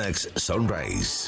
Climax Sunrise.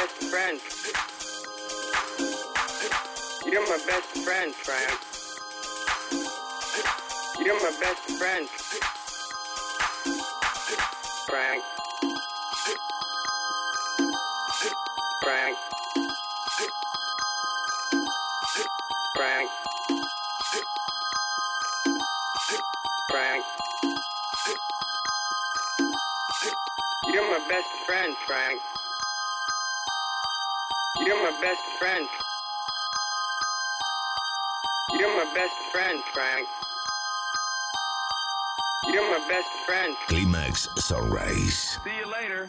Best friend. You're my best friend, Frank. You're my best friend. Frank. Frank. Frank. Frank. You're my best friend, Frank. You're my best friend. You're my best friend, Frank. You're my best friend. Climax Sunrise. See you later.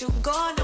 you gonna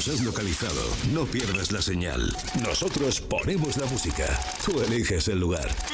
Nos has localizado, no pierdas la señal. Nosotros ponemos la música. Tú eliges el lugar. Los 40.